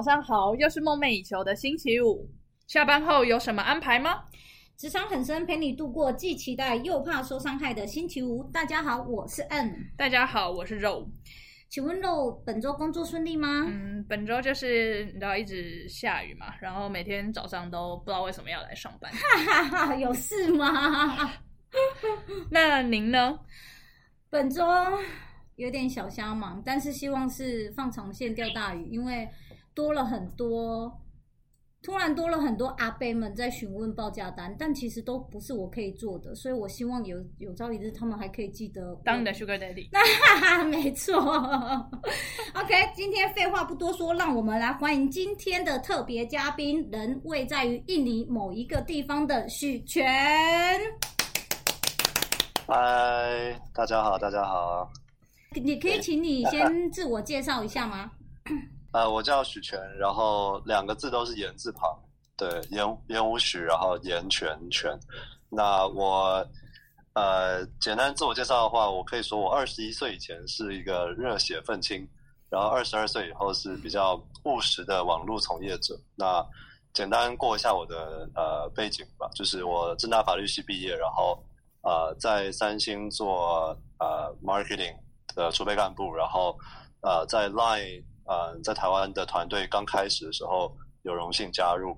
早上好，又是梦寐以求的星期五。下班后有什么安排吗？职场很深，陪你度过既期待又怕受伤害的星期五。大家好，我是 N。大家好，我是肉。请问肉本周工作顺利吗？嗯，本周就是你知道一直下雨嘛，然后每天早上都不知道为什么要来上班。哈哈哈，有事吗？那您呢？本周有点小瞎忙，但是希望是放长线钓大鱼，因为多了很多。突然多了很多阿伯们在询问报价单，但其实都不是我可以做的，所以我希望有有朝一日他们还可以记得当你的 Sugar Daddy。那 没错。OK，今天废话不多说，让我们来欢迎今天的特别嘉宾，人位在于印尼某一个地方的许权。嗨，大家好，大家好。你可以请你先自我介绍一下吗？呃，我叫许权，然后两个字都是言字旁，对，言言无许，然后言权权。那我呃，简单自我介绍的话，我可以说我二十一岁以前是一个热血愤青，然后二十二岁以后是比较务实的网络从业者。那简单过一下我的呃背景吧，就是我正大法律系毕业，然后呃在三星做呃 marketing 的储备干部，然后呃在 Line。呃，在台湾的团队刚开始的时候有荣幸加入，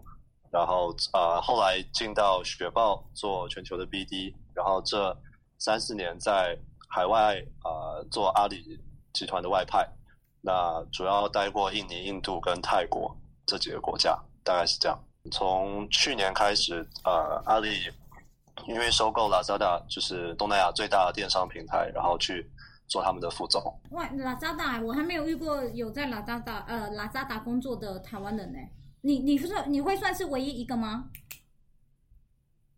然后呃后来进到雪豹做全球的 BD，然后这三四年在海外呃做阿里集团的外派，那主要待过印尼、印度跟泰国这几个国家，大概是这样。从去年开始，呃，阿里因为收购 Lazada，就是东南亚最大的电商平台，然后去。做他们的副总。哇，拉扎达，我还没有遇过有在拉扎达呃拉扎达工作的台湾人呢。你你算你会算是唯一一个吗？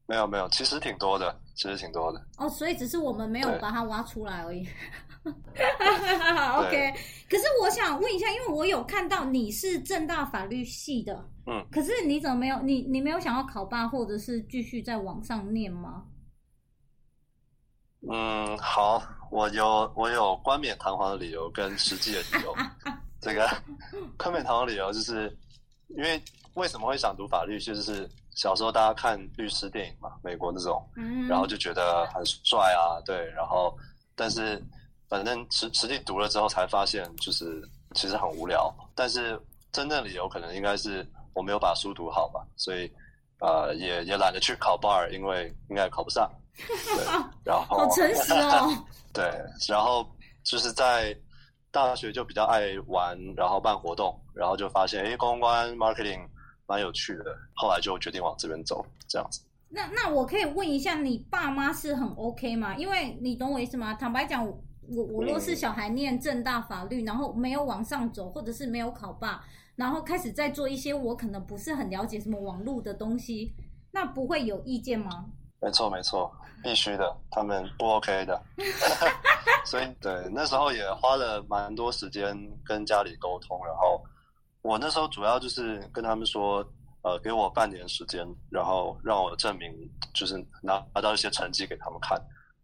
没有没有，其实挺多的，其实挺多的。哦，所以只是我们没有把它挖出来而已。OK，可是我想问一下，因为我有看到你是正大法律系的，嗯，可是你怎么没有你你没有想要考霸或者是继续在网上念吗？嗯，好，我有我有冠冕堂皇的理由跟实际的理由。这个冠冕堂皇理由就是，因为为什么会想读法律？就是小时候大家看律师电影嘛，美国那种，然后就觉得很帅啊，对，然后但是反正实实际读了之后才发现，就是其实很无聊。但是真正理由可能应该是我没有把书读好吧，所以呃也也懒得去考 bar，因为应该考不上。对，然后好诚实哦。对，然后就是在大学就比较爱玩，然后办活动，然后就发现哎，公关 marketing 蛮有趣的，后来就决定往这边走，这样子。那那我可以问一下，你爸妈是很 OK 吗？因为你懂我意思吗？坦白讲，我我若是小孩念正大法律，然后没有往上走，或者是没有考霸，然后开始在做一些我可能不是很了解什么网络的东西，那不会有意见吗？没错，没错。必须的，他们不 OK 的，所以对那时候也花了蛮多时间跟家里沟通，然后我那时候主要就是跟他们说，呃，给我半年时间，然后让我证明，就是拿拿到一些成绩给他们看。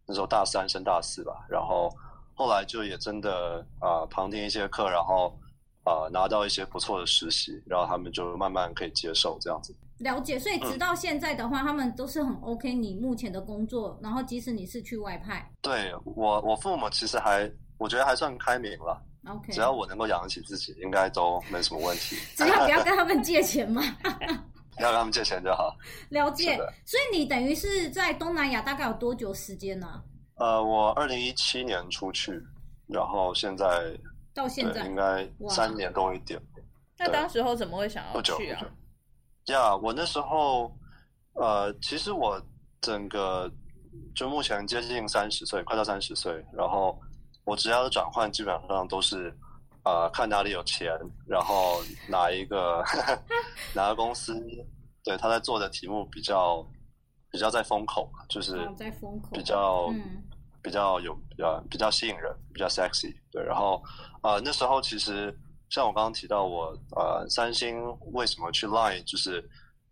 那时候大三升大四吧，然后后来就也真的啊旁听一些课，然后啊拿到一些不错的实习，然后他们就慢慢可以接受这样子。了解，所以直到现在的话，他们都是很 OK。你目前的工作，然后即使你是去外派，对我，我父母其实还，我觉得还算开明了。OK，只要我能够养得起自己，应该都没什么问题。只要不要跟他们借钱嘛，不要跟他们借钱就好。了解，所以你等于是在东南亚大概有多久时间呢？呃，我二零一七年出去，然后现在到现在应该三年多一点。那当时候怎么会想要去啊？呀，我那时候，呃，其实我整个就目前接近三十岁，快到三十岁，然后我职业的转换基本上都是，呃，看哪里有钱，然后哪一个 哪个公司，对他在做的题目比较比较在风口，就是在风口，比较比较有呃比较吸引人，比较 sexy，对，然后呃那时候其实。像我刚刚提到，我呃，三星为什么去 Line，就是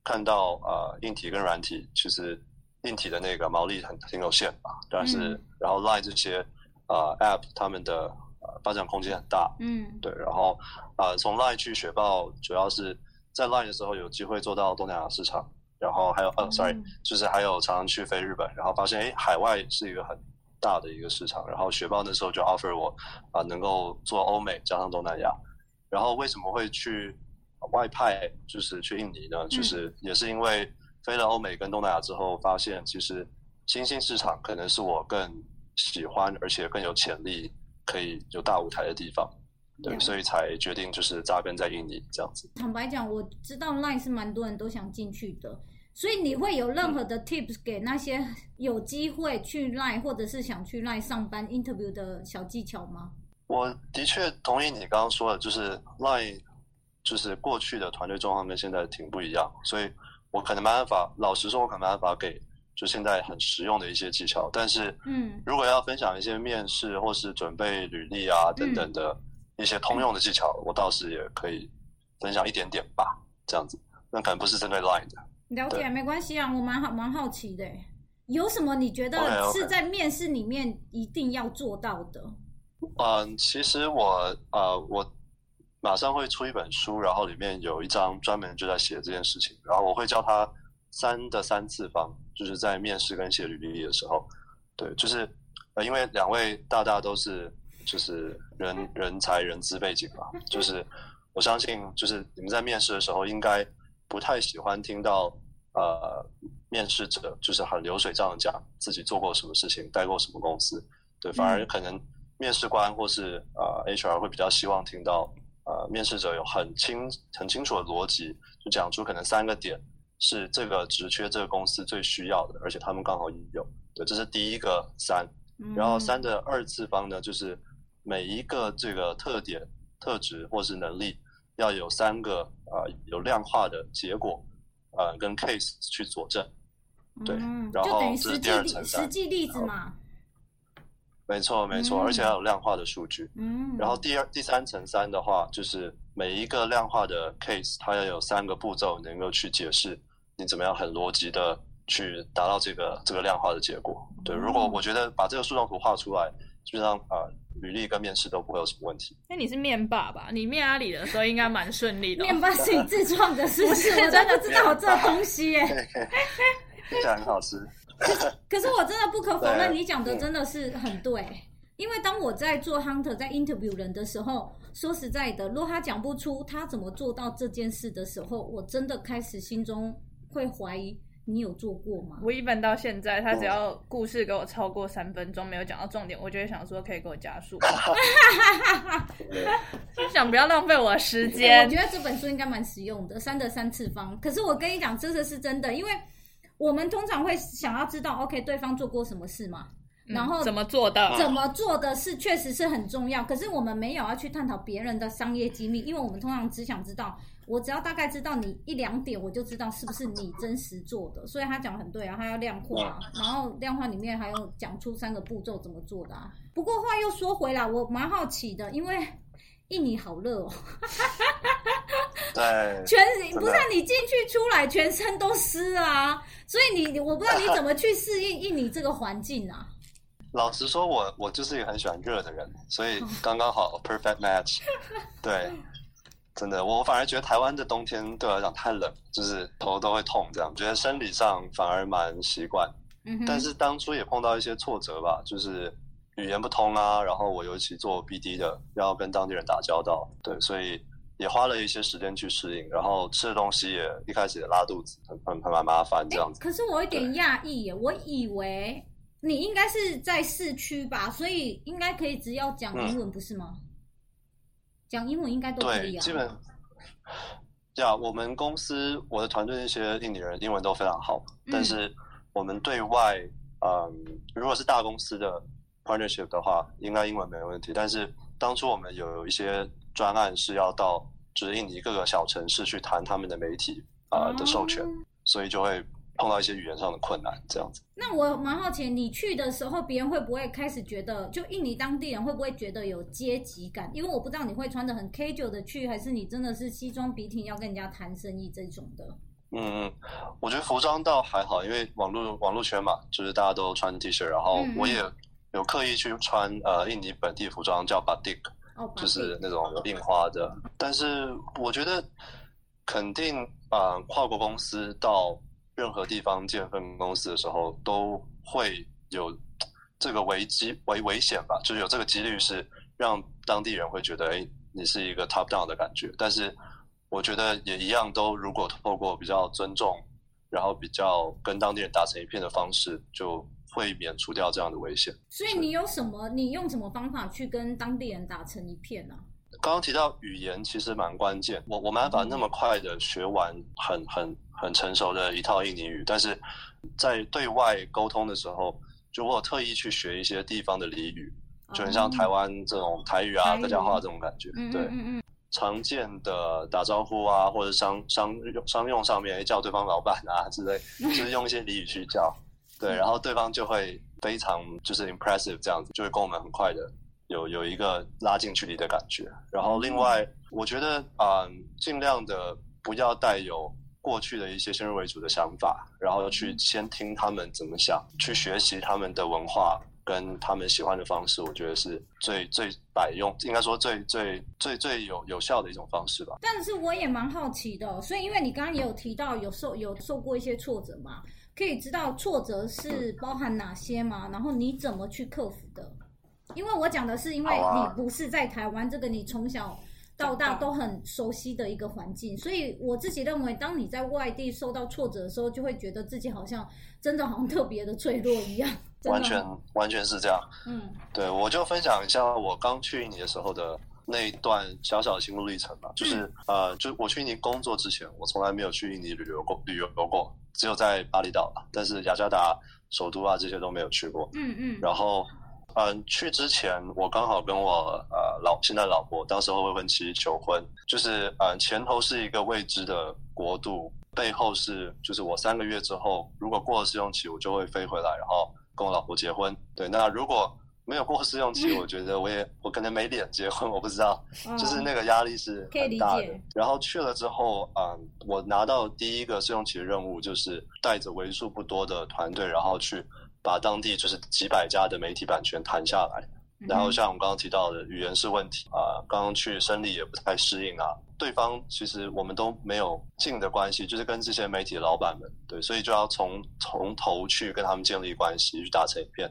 看到呃，硬体跟软体，其实硬体的那个毛利很挺有限吧，但是然后 Line 这些呃 App 他们的呃发展空间很大。嗯。对，然后呃，从 Line 去雪豹，主要是在 Line 的时候有机会做到东南亚市场，然后还有呃、s o r r y 嗯。就是还有常常去飞日本，然后发现哎，海外是一个很大的一个市场，然后雪豹那时候就 offer 我啊、能够做欧美加上东南亚，然后为什么会去外派，就是去印尼呢？就是也是因为飞了欧美跟东南亚之后，发现其实新兴市场可能是我更喜欢，而且更有潜力可以有大舞台的地方。对，所以才决定就是扎根在印尼这样子。坦白讲，我知道 Line 是蛮多人都想进去的，所以你会有任何的 tips 给那些有机会去 Line 或者是想去 Line 上班 interview 的小技巧吗？我的确同意你刚刚说的，就是 Line 就是过去的团队状况跟现在挺不一样，所以我可能没办法，老实说，我可能没办法给就现在很实用的一些技巧。但是，嗯如果要分享一些面试或是准备履历啊等等的一些通用的技巧，我倒是也可以分享一点点吧，这样子。那可能不是针对 Line 的。了解，没关系啊，我蛮好蛮好奇的。有什么你觉得是在面试里面一定要做到的？嗯，其实我呃，我马上会出一本书，然后里面有一章专门就在写这件事情，然后我会教他三的三次方，就是在面试跟写履历的时候，对，就是呃，因为两位大大都是就是人人才人资背景嘛，就是我相信就是你们在面试的时候应该不太喜欢听到呃面试者就是很流水账的讲自己做过什么事情，待过什么公司，对，反而嗯。可能面试官或是呃 HR 会比较希望听到呃面试者有很清很清楚的逻辑，就讲出可能三个点是这个职缺这个公司最需要的，而且他们刚好有，对，这是第一个三，然后三嗯的二次方呢，就是每一个这个特点、特质或是能力要有三个呃有量化的结果，呃跟 case 去佐证。对嗯然后这是第二层实际例子嘛。没错，没错，嗯而且要有量化的数据。嗯，然后第二、第三层三的话，就是每一个量化的 case，它要有三个步骤能够去解释你怎么样很逻辑的去达到这个这个量化的结果。对，如果嗯我觉得把这个树状图画出来，基本上啊、呃履历跟面试都不会有什么问题。那你是面霸吧？你面阿里的时候应该蛮顺利的哦、面霸是你自创的，是不是？我真的不知道有这东西耶。听起来很好吃。可是我真的不可否认，你讲的真的是很对。因为当我在做 hunter 在 interview 人的时候，说实在的，如果他讲不出他怎么做到这件事的时候，我真的开始心中会怀疑你有做过吗？我一般到现在，他只要故事给我超过三分钟，没有讲到重点，我就会想说可以给我加速，就想不要浪费我的时欸间我。觉得这本书应该蛮实用的，三的三次方。可是我跟你讲，这个是真的，因为我们通常会想要知道，OK，对方做过什么事嘛，然后嗯怎么做的？怎么做的是确实是很重要，可是我们没有要去探讨别人的商业机密，因为我们通常只想知道，我只要大概知道你一两点，我就知道是不是你真实做的。所以他讲得很对啊，他要量化，然后量化里面还有讲出三个步骤怎么做的啊。不过话又说回来，我蛮好奇的，因为印尼好热哦，对，全的不是啊你进去出来全身都湿啊，所以你我不知道你怎么去适应印尼这个环境啊。老实说我，我就是一个很喜欢热的人，所以刚刚好 perfect match。对，真的，我反而觉得台湾的冬天对我来讲太冷，就是头都会痛，这样觉得生理上反而蛮习惯。嗯，但是当初也碰到一些挫折吧，就是语言不通啊，然后我尤其做 BD 的，要跟当地人打交道，对，所以也花了一些时间去适应，然后吃的东西也一开始也拉肚子，很很很蛮麻烦这样子。可是我有点讶异耶，我以为你应该是在市区吧，所以应该可以只要讲英文，不是吗？讲英文应该都可以对，啊。基本呀，我们公司我的团队那些印尼人英文都非常好，嗯但是我们对外，嗯，如果是大公司的 partnership 的话，应该英文没问题。但是当初我们有一些专案是要到就是印尼各个小城市去谈他们的媒体啊、呃的授权，哦所以就会碰到一些语言上的困难，这样子。那我蛮好奇，你去的时候，别人会不会开始觉得，就印尼当地人会不会觉得有阶级感？因为我不知道你会穿的很 casual 的去，还是你真的是西装笔挺要跟人家谈生意这种的。嗯嗯，我觉得服装倒还好，因为网络网络圈嘛，就是大家都穿 T 恤，然后我也有刻意去穿呃印尼本地服装，叫 batik，哦，就是那种印花的。但是我觉得肯定啊、呃跨国公司到任何地方建分公司的时候，都会有这个危机危危险吧，就是有这个几率是让当地人会觉得，哎，你是一个 top down 的感觉。但是我觉得也一样，都如果透过比较尊重，然后比较跟当地人打成一片的方式，就会免除掉这样的危险。所以你有什么？你用什么方法去跟当地人打成一片呢、刚刚提到语言其实蛮关键，我我没办法那么快的学完很很很成熟的一套印尼语，但是在对外沟通的时候，就我有特意去学一些地方的俚语，就很像台湾这种台语啊、客家话这种感觉，嗯对。嗯嗯常见的打招呼啊，或者商商用商用上面叫对方老板啊之类，就是用一些俚语去叫，对，然后对方就会非常就是 impressive 这样子，就会跟我们很快的有有一个拉近距离的感觉。然后另外，我觉得啊、嗯尽量的不要带有过去的一些先入为主的想法，然后去先听他们怎么想，去学习他们的文化。跟他们喜欢的方式，我觉得是最最百用，应该说最最最最有有效的一种方式吧。但是我也蛮好奇的哦、所以因为你刚刚也有提到有受有受过一些挫折嘛，可以知道挫折是包含哪些吗？然后你怎么去克服的？因为我讲的是，因为你不是在台湾这个你从小到大都很熟悉的一个环境，所以我自己认为，当你在外地受到挫折的时候，就会觉得自己好像真的好像特别的脆弱一样，完全完全是这样。嗯对，我就分享一下我刚去印尼的时候的那一段小小的心路历程吧。就是、呃，就我去印尼工作之前，我从来没有去印尼旅游过，旅游过，只有在巴厘岛啦。但是雅加达首都啊这些都没有去过。嗯嗯，然后，嗯、去之前我刚好跟我呃老现在老婆当时候未婚妻求婚，就是呃前头是一个未知的国度，背后是就是我三个月之后如果过了试用期，我就会飞回来，然后跟我老婆结婚。对，那如果没有过试用期，我觉得我也我可能没脸结婚，我不知道，就是那个压力是很大的。然后去了之后，嗯，我拿到第一个试用期的任务就是带着为数不多的团队，然后去把当地就是几百家的媒体版权谈下来。然后像我们刚刚提到的语言是问题啊、刚刚去生理也不太适应啊。对方其实我们都没有近的关系，就是跟这些媒体的老板们，对，所以就要从从头去跟他们建立关系，去打成一片。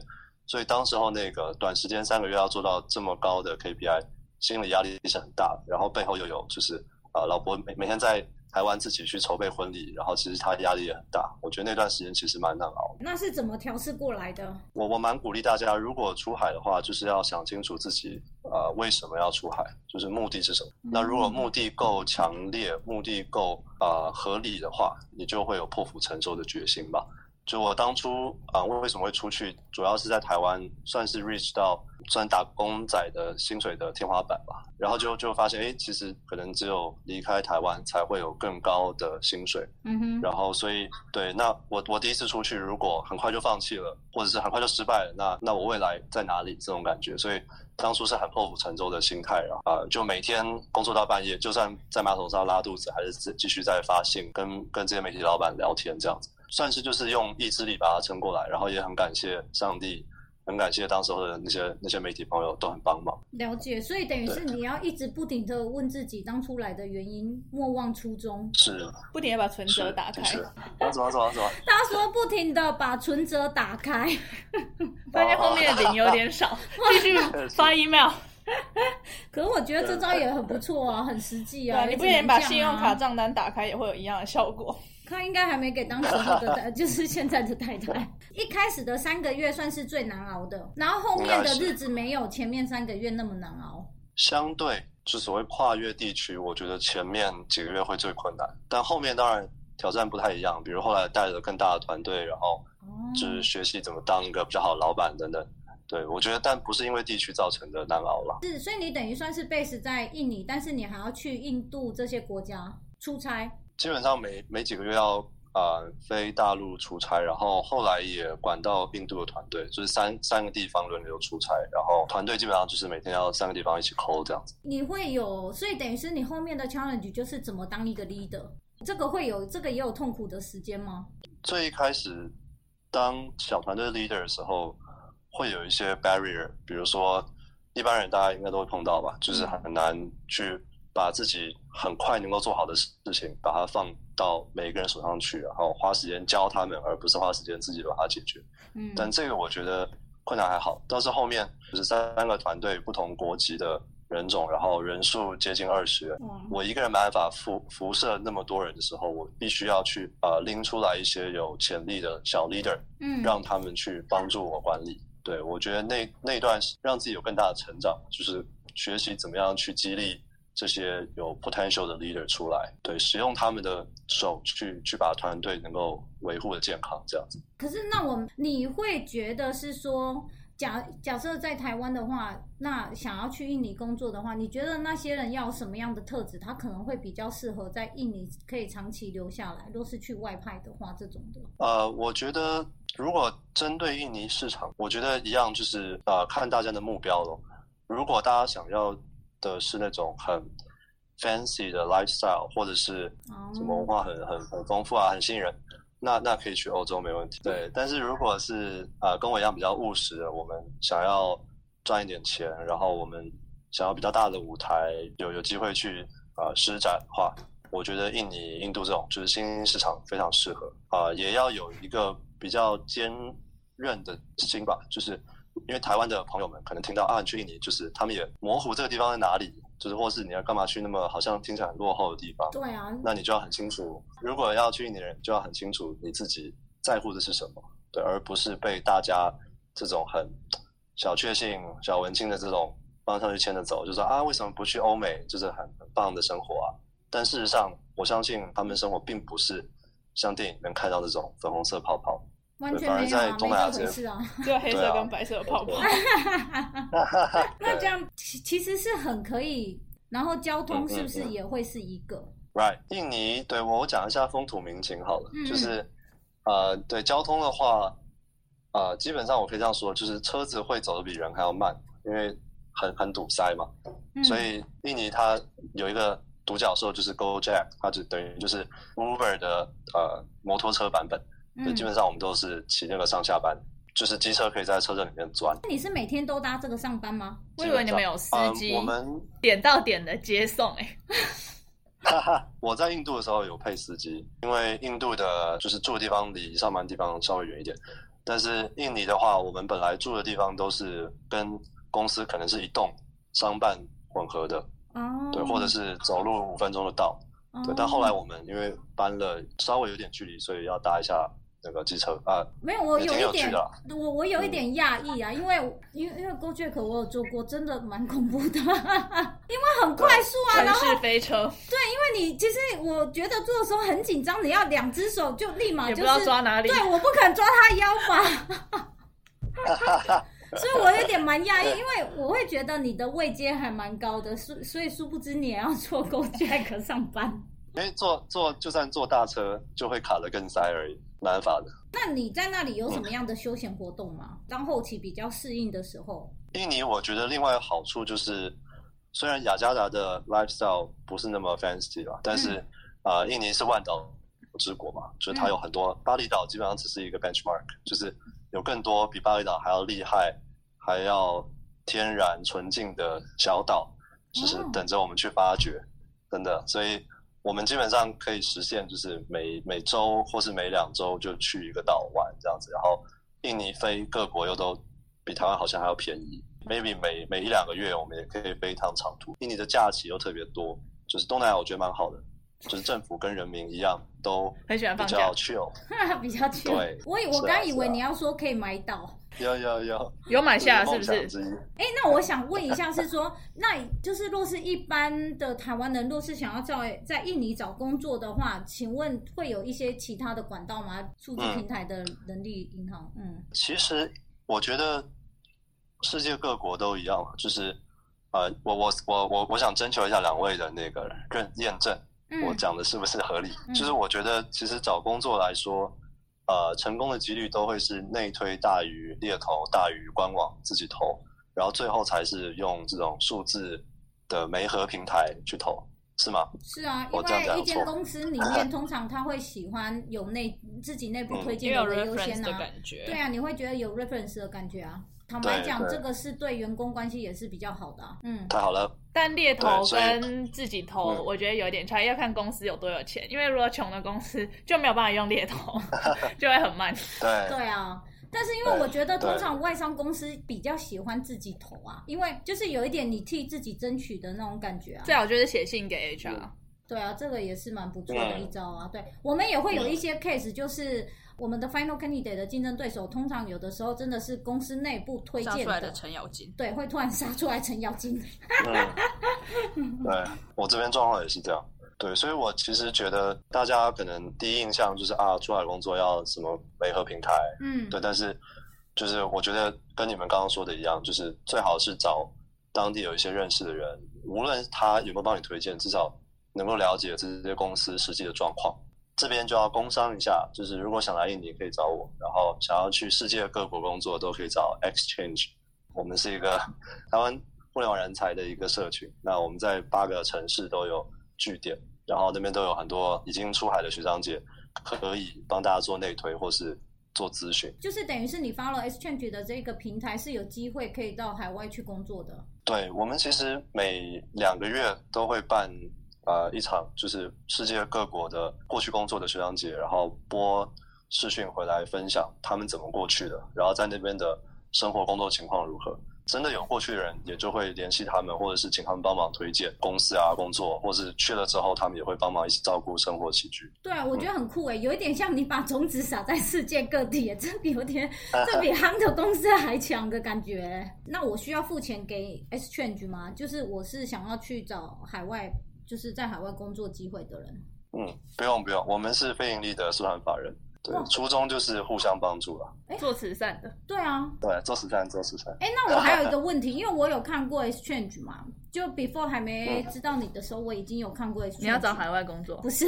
所以当时候那个短时间三个月要做到这么高的 KPI，心理压力是很大的。然后背后又有就是呃，老婆每每天在台湾自己去筹备婚礼，然后其实她压力也很大。我觉得那段时间其实蛮难熬。那是怎么调试过来的？我我蛮鼓励大家，如果出海的话，就是要想清楚自己呃为什么要出海，就是目的是什么。那如果目的够强烈，目的够呃合理的话，你就会有破釜沉舟的决心吧。就我当初啊、呃为什么会出去，主要是在台湾算是 reach 到算打工仔的薪水的天花板吧。然后就就发现，哎，其实可能只有离开台湾才会有更高的薪水。嗯哼，然后所以对，那我我第一次出去，如果很快就放弃了，或者是很快就失败了，那那我未来在哪里？这种感觉，所以当初是很破釜沉舟的心态啊，啊、就每天工作到半夜，就算在马桶上拉肚子，还是继继续在发信，跟跟这些媒体老板聊天，这样子，算是就是用意志力把它撑过来，然后也很感谢上帝。很感谢当时候的那些那些媒体朋友都很帮忙。了解。所以等于是你要一直不停的问自己当初来的原因，莫忘初衷。是不停的 把存折打开，是，啊怎么怎么怎么？他说不停的把存折打开，发现后面的零有点少，继续 发 email。可是我觉得这招也很不错啊，很实际啊。对，你不仅把信用卡账单打开，也会有一样的效果。他应该还没给当时候的太，就是现在的太太。一开始的三个月算是最难熬的，然后后面的日子没有前面三个月那么难熬。相对就所谓跨越地区，我觉得前面几个月会最困难，但后面当然挑战不太一样。比如后来带着更大的团队，然后哦，就是学习怎么当一个比较好的老板等等。对我觉得，但不是因为地区造成的难熬了。是，所以你等于算是 base 在印尼，但是你还要去印度这些国家出差。基本上每每几个月要呃飞大陆出差，然后后来也管到印度的团队，就是三三个地方轮流出差，然后团队基本上就是每天要三个地方一起 call 这样子。你会有，所以等于是你后面的 challenge 就是怎么当一个 leader。这个会有，这个也有痛苦的时间吗？最一开始当小团队 leader 的时候，会有一些 barrier，比如说一般人大家应该都会碰到吧，就是很难去把自己很快能够做好的事情，把它放到每一个人手上去，然后花时间教他们，而不是花时间自己把它解决。嗯，但这个我觉得困难还好，倒是后面就是三个团队不同国籍的人种，然后人数接近二十人，哇我一个人没办法辐辐射那么多人的时候，我必须要去呃拎出来一些有潜力的小 leader，嗯，让他们去帮助我管理。对我觉得那那段是让自己有更大的成长，就是学习怎么样去激励这些有 potential 的 leader 出来，对，使用他们的手去去把团队能够维护的健康，这样子。可是那我你会觉得是说，假假设在台湾的话，那想要去印尼工作的话，你觉得那些人要什么样的特质，他可能会比较适合在印尼可以长期留下来？若是去外派的话，这种的，呃，我觉得如果针对印尼市场，我觉得一样就是呃看大家的目标咯。如果大家想要的是那种很 fancy 的 lifestyle，或者是哦。什么文化很很很丰富啊，很吸引人，那那可以去欧洲没问题。对，但是如果是呃跟我一样比较务实的，我们想要赚一点钱，然后我们想要比较大的舞台，有有机会去呃施展的话，我觉得印尼、印度这种就是新兴市场非常适合。啊、呃也要有一个比较坚韧的心吧，就是因为台湾的朋友们可能听到啊，你去印尼，就是他们也模糊这个地方在哪里，就是或是你要干嘛去那么好像听起来很落后的地方，对啊，那你就要很清楚，如果要去印尼的人，就要很清楚你自己在乎的是什么，对，而不是被大家这种很小确幸、小文青的这种方向去牵着走，就说啊，为什么不去欧美，就是很很棒的生活啊？但事实上，我相信他们生活并不是像电影里面看到那种粉红色泡泡。完全反而没有啊，在东南亚没这回事啊。就黑色跟白色的泡泡。那这样其其实是很可以，然后交通嗯是不是也会是一个？Right，印尼，对我讲一下风土民情好了，嗯就是呃，对交通的话，呃，基本上我可以这样说，就是车子会走得比人还要慢，因为很很堵塞嘛，嗯所以印尼它有一个独角兽就是 GoJack，它就等于就是 Uber 的呃摩托车版本，所以嗯基本上我们都是骑那个上下班，就是机车可以在车阵里面钻。那你是每天都搭这个上班吗？我以为你们有司机，嗯我们点到点的接送、欸，哈哈，我在印度的时候有配司机，因为印度的就是住的地方离上班地方稍微远一点，但是印尼的话，我们本来住的地方都是跟公司可能是一栋商办混合的，哦，对，或者是走路五分钟就到，对。哦但后来我们因为搬了稍微有点距离，所以要搭一下那个机车啊，没有，我有一点我我有一点讶异啊，因为因为因为 GoJack 我有做过，真的蛮恐怖的，因为很快速啊，然后飞车对因为你其实我觉得做的时候很紧张，你要两只手就立马就也不知道是抓哪里。对，我不肯抓他腰吧。所以我有点蛮讶异，因为我会觉得你的位阶还蛮高的，所所以殊不知你也要做 GoJack 上班。因为坐坐就算坐大车就会卡的更塞而已，没办法的。那你在那里有什么样的休闲活动吗？当后期比较适应的时候，印尼我觉得另外好处就是，虽然雅加达的 lifestyle 不是那么 fancy 吧，但是啊、呃印尼是万岛之国嘛，就是它有很多，巴厘岛基本上只是一个 benchmark，就是有更多比巴厘岛还要厉害、还要天然纯净的小岛，就是哦等着我们去发掘，真的，所以。我们基本上可以实现，就是每每周或是每两周就去一个岛玩这样子，然后印尼飞各国又都比台湾好像还要便宜，maybe 每每一两个月我们也可以飞一趟长途。印尼的假期又特别多，就是东南亚我觉得蛮好的，就是政府跟人民一样都很喜欢放假比较 chill。比较 chill。对。我以我刚以为你要说可以买岛，要要要，有买下是不是？梦想之一。哎，那我想问一下，是说，那就是若是一般的台湾人，若是想要在在印尼找工作的话，请问会有一些其他的管道吗？数字嗯平台的人力银行，嗯其实我觉得世界各国都一样，就是呃，我我我我我想征求一下两位的那个认验证，嗯，我讲的是不是合理？嗯就是我觉得其实找工作来说，呃，成功的几率都会是内推大于猎头大于官网自己投，然后最后才是用这种数字的媒合平台去投，是吗？是啊，因我这样讲为一间公司里 面通常他会喜欢有内自己内部推嗯荐有的为优先啊。的感觉。对啊，你会觉得有 reference 的感觉啊。坦白讲，这个是对员工关系也是比较好的、啊。嗯，太好了，但猎头跟自己投，嗯我觉得有一点差，要看公司有多有钱。因为如果穷的公司就没有办法用猎头，就会很慢。对对啊。但是因为我觉得，通常外商公司比较喜欢自己投啊，因为就是有一点你替自己争取的那种感觉啊。最好就是写信给 HR，对啊，这个也是蛮不错的嗯一招啊。对，我们也会有一些 case，就是我们的 final candidate 的竞争对手，通常有的时候真的是公司内部推荐杀出来的程咬金。对，会突然杀出来程咬金。嗯，对我这边状况也是这样。对，所以我其实觉得大家可能第一印象就是啊，出来工作要什么媒合平台，嗯，对，但是就是我觉得跟你们刚刚说的一样，就是最好是找当地有一些认识的人，无论他有没有帮你推荐，至少能够了解这些公司实际的状况。这边就要工商一下，就是如果想来印尼可以找我，然后想要去世界各国工作都可以找 Exchange。我们是一个台湾互联网人才的一个社群，那我们在八个城市都有据点，然后那边都有很多已经出海的学长姐，可以帮大家做内推或是做咨询。就是等于是你 follow Exchange 的这个平台是有机会可以到海外去工作的。对我们其实每两个月都会办呃一场，就是世界各国的过去工作的学长姐，然后播视讯回来分享他们怎么过去的，然后在那边的生活工作情况如何。真的有过去的人，也就会联系他们，或者是请他们帮忙推荐公司啊、工作，或是去了之后，他们也会帮忙一起照顾生活起居。对啊，我觉得很酷诶，有一点像你把种子撒在世界各地耶，这有点，这比 Hunter 公司还强的感觉。那我需要付钱给 Exchange 吗？就是我是想要去找海外，就是在海外工作机会的人。嗯，不用不用，我们是非盈利的社团法人，对，初衷就是互相帮助了。做慈善的，对啊，对，做慈善做慈善。哎，那我还有一个问题，因为我有看过 Exchange 嘛，就 before 还没知道你的时候，我已经有看过 Exchange。你要找海外工作不，是，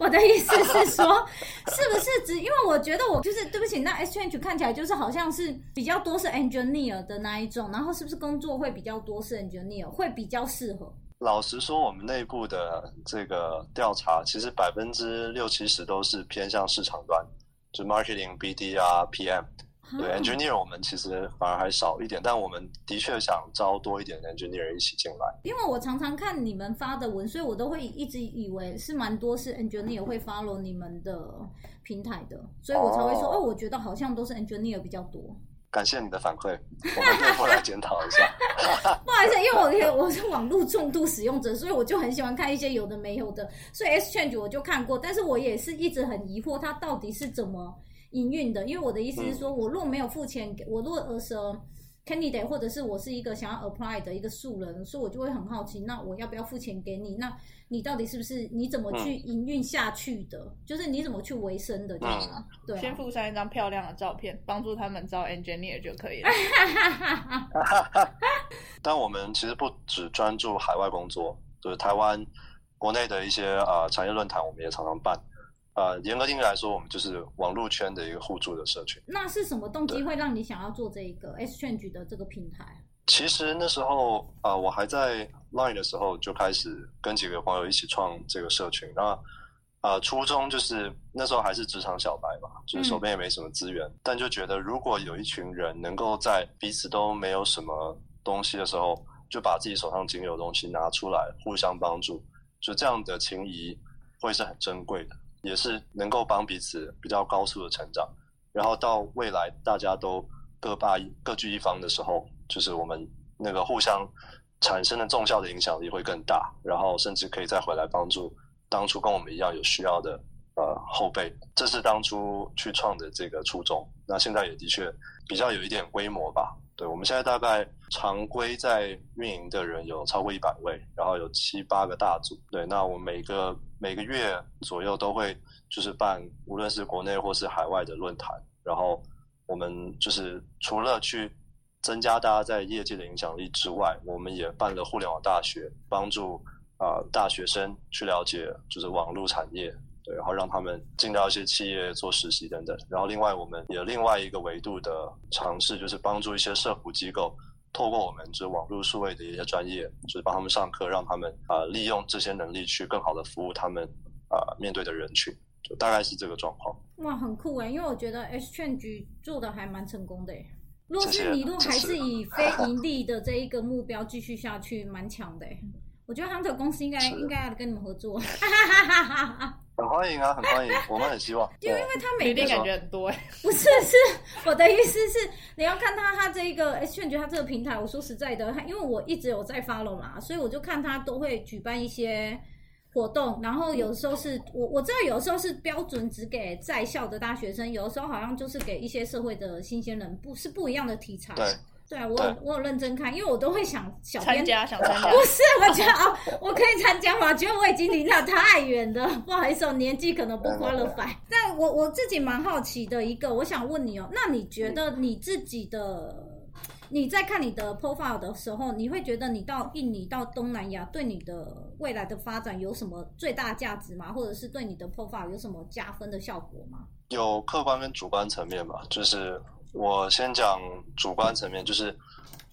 我的意思是说，是不是只因为我觉得我就是对不起，那 Exchange 看起来就是好像是比较多是 engineer 的那一种，然后是不是工作会比较多是 engineer，会比较适合？老实说，我们内部的这个调查，其实百分之六七十都是偏向市场端，就 marketing、BD 啊、PM。对啊 engineer 我们其实反而还少一点，但我们的确想招多一点的 engineer 一起进来。因为我常常看你们发的文，所以我都会一直以为是蛮多是 engineer 会 follow 你们的平台的，所以我才会说，哦哦，我觉得好像都是 engineer 比较多。感谢你的反馈，我们会过来检讨一下。不好意思，因为我我是网络重度使用者，所以我就很喜欢看一些有的没有的。所以 Exchange 我就看过，但是我也是一直很疑惑，它到底是怎么营运的。因为我的意思是说，我若没有付钱给，我若呃是 candidate 或者是我是一个想要 apply 的一个素人，所以我就会很好奇，那我要不要付钱给你？那你到底是不是你怎么去营运下去的？就是你怎么去维生的，就是、对、先啊。附上一张漂亮的照片，帮助他们招 engineer 就可以了。但我们其实不只专注海外工作，就是台湾国内的一些呃产业论坛，我们也常常办。呃，严格定义来说，我们就是网络圈的一个互助的社群。那是什么动机会让你想要做这一个 Exchange 的这个平台？其实那时候呃，我还在 Line 的时候就开始跟几个朋友一起创这个社群。那呃，初衷就是那时候还是职场小白嘛，就是手边也没什么资源，但就觉得如果有一群人能够在彼此都没有什么东西的时候，就把自己手上仅有的东西拿出来，互相帮助，就这样的情谊会是很珍贵的，也是能够帮彼此比较高速的成长。然后到未来大家都各霸各据一方的时候，就是我们那个互相产生的重效的影响力会更大，然后甚至可以再回来帮助当初跟我们一样有需要的呃后辈。这是当初去创的这个初衷。那现在也的确比较有一点规模吧。对，我们现在大概常规在运营的人有超过一百位，然后有七八个大组。对，那我们每个每个月左右都会就是办，无论是国内或是海外的论坛，然后我们就是除了去增加大家在业界的影响力之外，我们也办了互联网大学，帮助啊、大学生去了解就是网络产业，对，然后让他们进到一些企业做实习等等。然后另外我们也有另外一个维度的尝试，就是帮助一些社服机构。透过我们就是网络数位的一些专业，就是帮他们上课，让他们啊、呃利用这些能力去更好的服务他们啊、呃面对的人群，就大概是这个状况。哇，很酷哎！因为我觉得 Exchange 做的还蛮成功的哎。若谢谢是你如果还是以非盈利的这一个目标继续下去，蛮强的欸。我觉得 Hunter 公司应该是应该要跟你们合作，很欢迎啊，很欢迎，我们很希望。就因为对他每个履历感觉很多哎，不是是我的意思是你要看他他这一个 H 券觉他这个平台，我说实在的，他因为我一直有在 follow 嘛，所以我就看他都会举办一些。活动，然后有时候是我我知道，有时候是标准只给在校的大学生，有的时候好像就是给一些社会的新鲜人，不是不一样的题材。对对啊，我有我有认真看，因为我都会想小编参加想 参加不，是，我觉得哦，我可以参加吗？觉得我已经离那太远了，不好意思，我年纪可能不 qualify。但我我自己蛮好奇的一个，我想问你哦，那你觉得你自己的？你在看你的 profile 的时候，你会觉得你到印尼、到东南亚，对你的未来的发展有什么最大价值吗？或者是对你的 profile 有什么加分的效果吗？有客观跟主观层面吧，就是我先讲主观层面，就是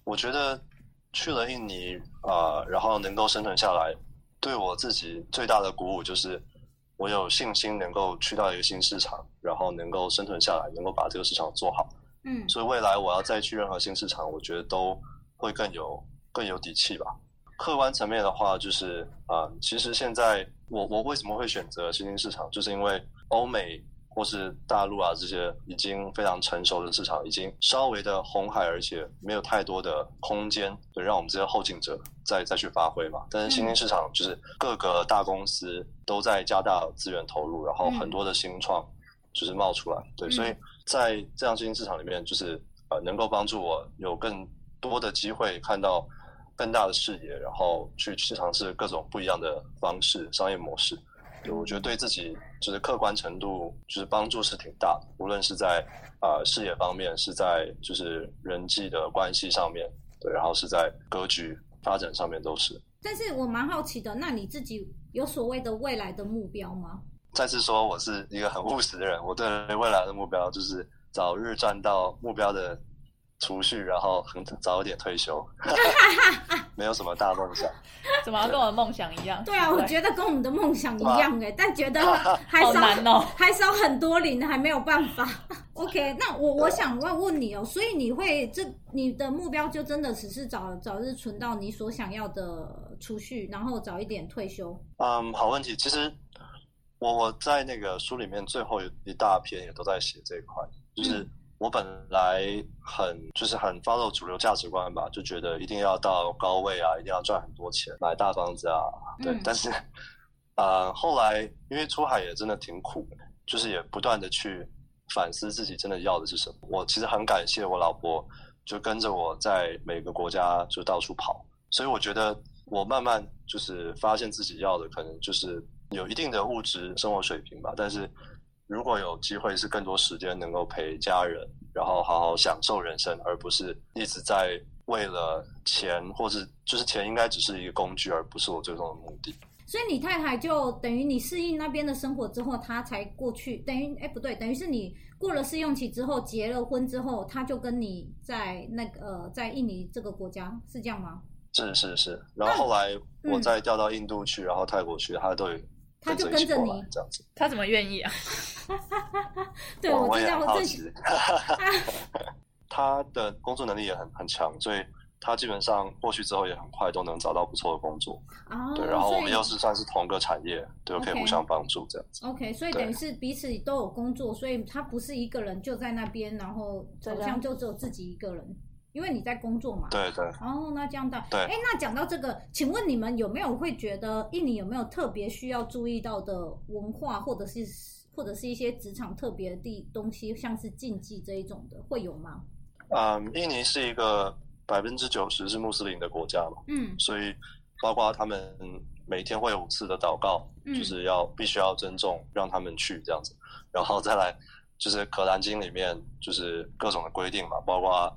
我觉得去了印尼啊、呃然后能够生存下来，对我自己最大的鼓舞就是我有信心能够去到一个新市场，然后能够生存下来，能够把这个市场做好。嗯所以未来我要再去任何新市场，我觉得都会更有更有底气吧。客观层面的话，就是啊、呃其实现在我我为什么会选择新兴市场，就是因为欧美或是大陆啊这些已经非常成熟的市场，已经稍微的红海，而且没有太多的空间，对，让我们这些后进者再再去发挥嘛。但是新兴市场就是各个大公司都在加大资源投入，然后很多的新创就是冒出来，对，嗯所以在这样新兴市场里面，就是呃能够帮助我有更多的机会看到更大的视野，然后去去尝试各种不一样的方式、商业模式。对，我觉得对自己就是客观程度就是帮助是挺大的，无论是在啊、呃视野方面，是在就是人际的关系上面，对，然后是在格局发展上面都是。但是我蛮好奇的，那你自己有所谓的未来的目标吗？再次说，我是一个很务实的人，我对未来的目标就是早日赚到目标的储蓄，然后很早一点退休，没有什么大梦想。怎么跟我的梦想一样？对啊，我觉得跟我们的梦想一样哎，但觉得 还好少难哦。还少很多零，还没有办法。OK，那我我想问问你哦，所以你会这你的目标就真的只是早早日存到你所想要的储蓄，然后早一点退休。嗯，好问题。其实我我在那个书里面最后一大篇也都在写这一块，就是我本来很就是很 follow 主流价值观吧，就觉得一定要到高位啊，一定要赚很多钱，买大房子啊，对。嗯但是呃，后来因为出海也真的挺苦，就是也不断的去反思自己真的要的是什么。我其实很感谢我老婆，就跟着我在每个国家就到处跑，所以我觉得我慢慢就是发现自己要的可能就是有一定的物质生活水平吧，但是如果有机会是更多时间能够陪家人，然后好好享受人生，而不是一直在为了钱，或是就是钱应该只是一个工具，而不是我最终的目的。所以你太太就等于你适应那边的生活之后，她才过去，等于哎不对，等于是你过了试用期之后结了婚之后，她就跟你在那个呃在印尼这个国家是这样吗？是是是，然后后来我再调到印度去，然后泰国去，她都有他就跟着你这样子。他怎么愿意啊？对，我我知也很好道我正奇。他的工作能力也很很强，所以他基本上过去之后也很快都能找到不错的工作。哦，对，然后我们又是算是同个产业，对，可以互相帮助这样子。OK，所以等于是彼此都有工作，所以他不是一个人就在那边，然后好像就只有自己一个人，因为你在工作嘛。对对，哦，那这样的，对。哎，那讲到这个，请问你们有没有会觉得印尼有没有特别需要注意到的文化，或者是或者是一些职场特别的地东西，像是禁忌这一种的，会有吗？嗯，印尼是一个百分之九十是穆斯林的国家嘛，嗯。所以包括他们每天会有五次的祷告，嗯。就是要必须要尊重，让他们去这样子，然后再来就是《可兰经》里面就是各种的规定嘛，包括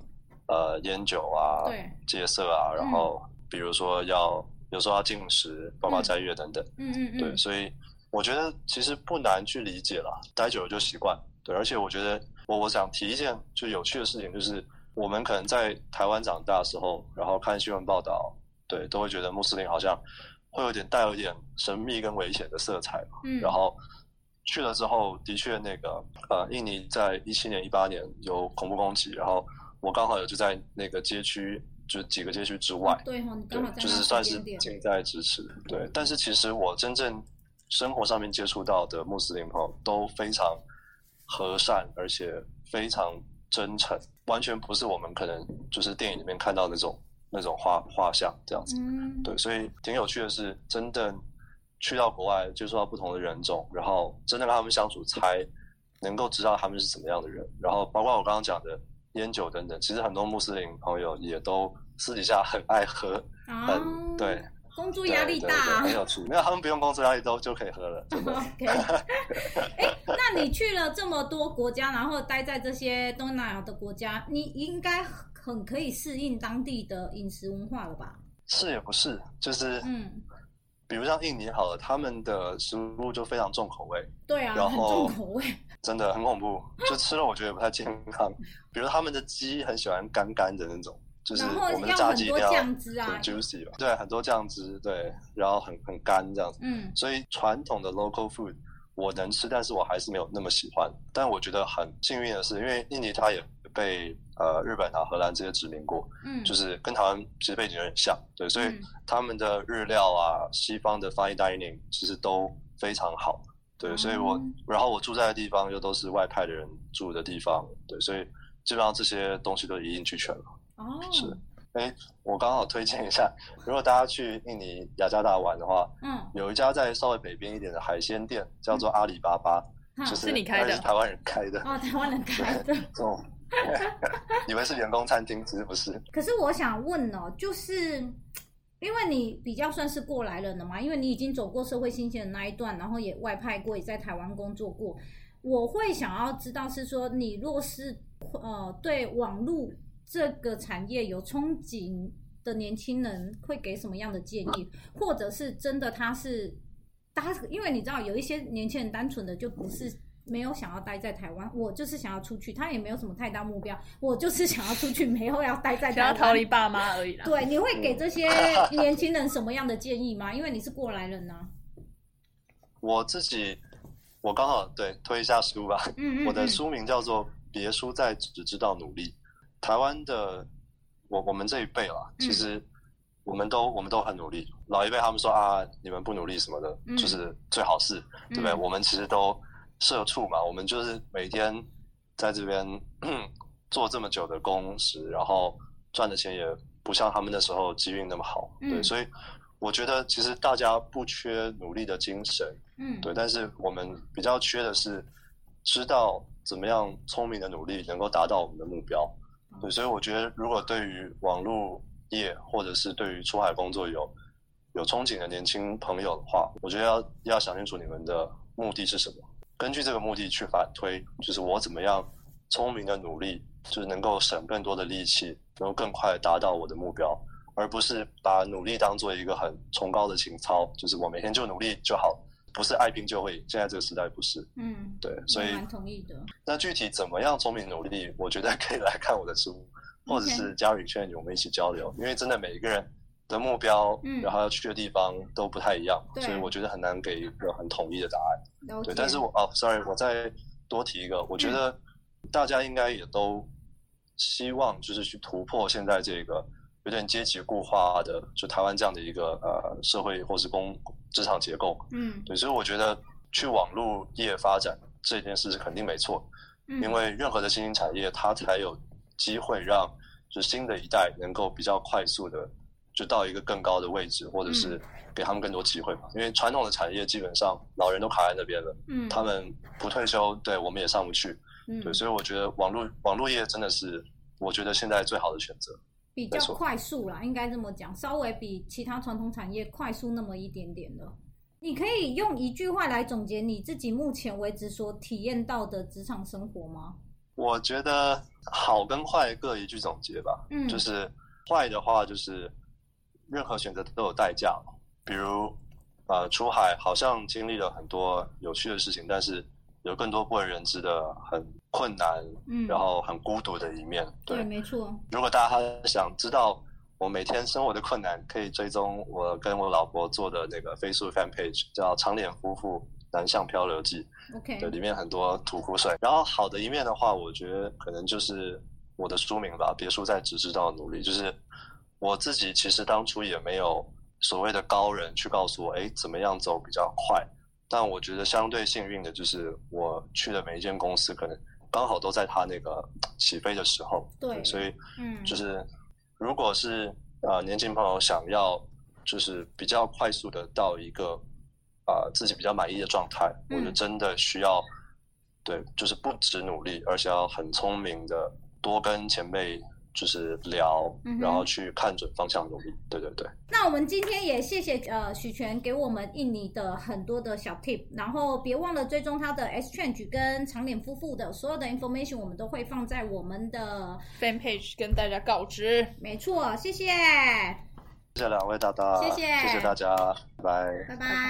呃烟酒啊、戒色啊，然后比如说要有时候要禁食，包括嗯斋月等等，嗯嗯嗯，对，所以我觉得其实不难去理解啦，待久了就习惯。对，而且我觉得我我想提一件就有趣的事情，就是我们可能在台湾长大的时候，然后看新闻报道，对，都会觉得穆斯林好像会有点带有一点神秘跟危险的色彩嘛。嗯，然后去了之后，的确那个呃，印尼在一七年、一八年有恐怖攻击，然后我刚好有就在那个街区，就是几个街区之外，对哈，你刚好，在就是算是近在咫尺。对，但是其实我真正生活上面接触到的穆斯林朋友都非常和善，而且非常真诚，完全不是我们可能就是电影里面看到那种那种画画像这样子。嗯，对，所以挺有趣的是，真的去到国外接触到不同的人种，然后真的跟他们相处，才能够知道他们是怎么样的人。然后包括我刚刚讲的烟酒等等，其实很多穆斯林朋友也都私底下很爱喝，啊很，对，工作压力大 很。有趣。没有，他们不用工作压力都就可以喝了。OK，哎、那你去了这么多国家，然后待在这些东南亚的国家，你应该很可以适应当地的饮食文化了吧？是也不是，就是嗯，比如像印尼好了，他们的食物就非常重口味，对啊，很然后重口味。真的很恐怖，就吃了我觉得也不太健康。比如他们的鸡很喜欢干干的那种，就是我们的炸鸡一定要很 juicy 吧？对，很多酱汁，对，然后很很干这样子。嗯所以传统的 local food 我能吃，但是我还是没有那么喜欢。但我觉得很幸运的是，因为印尼它也被呃日本啊、荷兰这些殖民过，嗯，就是跟台湾其实背景有点像，对，所以嗯他们的日料啊、西方的 fine dining 其实都非常好，对，所以我哦然后我住在的地方又都是外派的人住的地方，对，所以基本上这些东西都一应俱全了。哦，是哎，我刚好推荐一下，如果大家去印尼雅加达玩的话，嗯，有一家在稍微北边一点的海鲜店，叫做阿里巴巴，好就是你开的那是台湾人开的，哦，台湾人开的。这种 以为是员工餐厅，其实不是。可是我想问哦，就是因为你比较算是过来人了嘛，因为你已经走过社会新鲜的那一段，然后也外派过，也在台湾工作过。我会想要知道是说，你若是呃对网络这个产业有憧憬的年轻人，会给什么样的建议，或者是真的他是他，因为你知道有一些年轻人单纯的就不是。没有想要待在台湾，我就是想要出去。他也没有什么太大目标，我就是想要出去，没有要待在台湾。想要逃离爸妈而已啦。对，你会给这些 年轻人什么样的建议吗？因为你是过来人呢、我自己，我刚好对推一下书吧。嗯嗯，我的嗯书名叫做《别输在只知道努力》。台湾的我我们这一辈啦，嗯其实我们都我们都很努力。老一辈他们说啊，你们不努力什么的，嗯就是最好是，对不对？嗯我们其实都社畜嘛，我们就是每天在这边 做这么久的工时，然后赚的钱也不像他们那时候机运那么好，对，嗯。所以我觉得其实大家不缺努力的精神，嗯，对，但是我们比较缺的是知道怎么样聪明的努力能够达到我们的目标。对，所以我觉得如果对于网络业或者是对于出海工作有有憧憬的年轻朋友的话，我觉得要要想清楚你们的目的是什么，根据这个目的去反推，就是我怎么样聪明的努力，就是能够省更多的力气，能够更快地达到我的目标。而不是把努力当做一个很崇高的情操，就是我每天就努力就好，不是爱拼就会赢。现在这个时代不是，嗯，对，所以蛮同意的。那具体怎么样聪明努力，我觉得可以来看我的书，或者是加入圈我们一起交流，因为真的每一个人的目标，嗯。然后要去的地方都不太一样，所以我觉得很难给一个很统一的答案。对，但是我哦，sorry，我再多提一个，我觉得大家应该也都希望就是去突破现在这个有点阶级固化的，就台湾这样的一个呃社会或是工职场结构。嗯。对，所以我觉得去网络业发展这件事是肯定没错，嗯，因为任何的新兴产业，它才有机会让就新的一代能够比较快速的就到一个更高的位置，或者是给他们更多机会嘛。因为传统的产业基本上老人都卡在那边了，嗯，他们不退休，对我们也上不去。嗯对，所以我觉得网络网络业真的是我觉得现在最好的选择。比较快速啦，应该这么讲，稍微比其他传统产业快速那么一点点的。你可以用一句话来总结你自己目前为止所体验到的职场生活吗？我觉得好跟坏各一句总结吧。嗯，就是坏的话，就是任何选择都有代价，比如呃出海好像经历了很多有趣的事情，但是有更多不为人知的很困难，嗯，然后很孤独的一面。对，没错，如果大家想知道我每天生活的困难，可以追踪我跟我老婆做的那个 Facebook fan page，叫“长脸夫妇南向漂流记”。，OK，对，里面很多吐苦水。然后好的一面的话，我觉得可能就是我的书名吧，别输在只知道努力。就是我自己其实当初也没有所谓的高人去告诉我，哎，怎么样走比较快。但我觉得相对幸运的就是我去的每一间公司，可能刚好都在他那个起飞的时候。对，所以嗯，就是如果是呃年轻朋友想要就是比较快速的到一个啊、自己比较满意的状态，嗯我觉得真的需要对，就是不止努力，而且要很聪明的多跟前辈就是聊，嗯然后去看准方向努力。对对对，那我们今天也谢谢呃许权给我们印尼的很多的小 tip，然后别忘了追踪他的 Exchange 跟长脸夫妇的所有的 information，我们都会放在我们的 fan page 跟大家告知。没错，谢谢，谢谢两位大大，谢谢谢谢大家，拜拜。拜拜。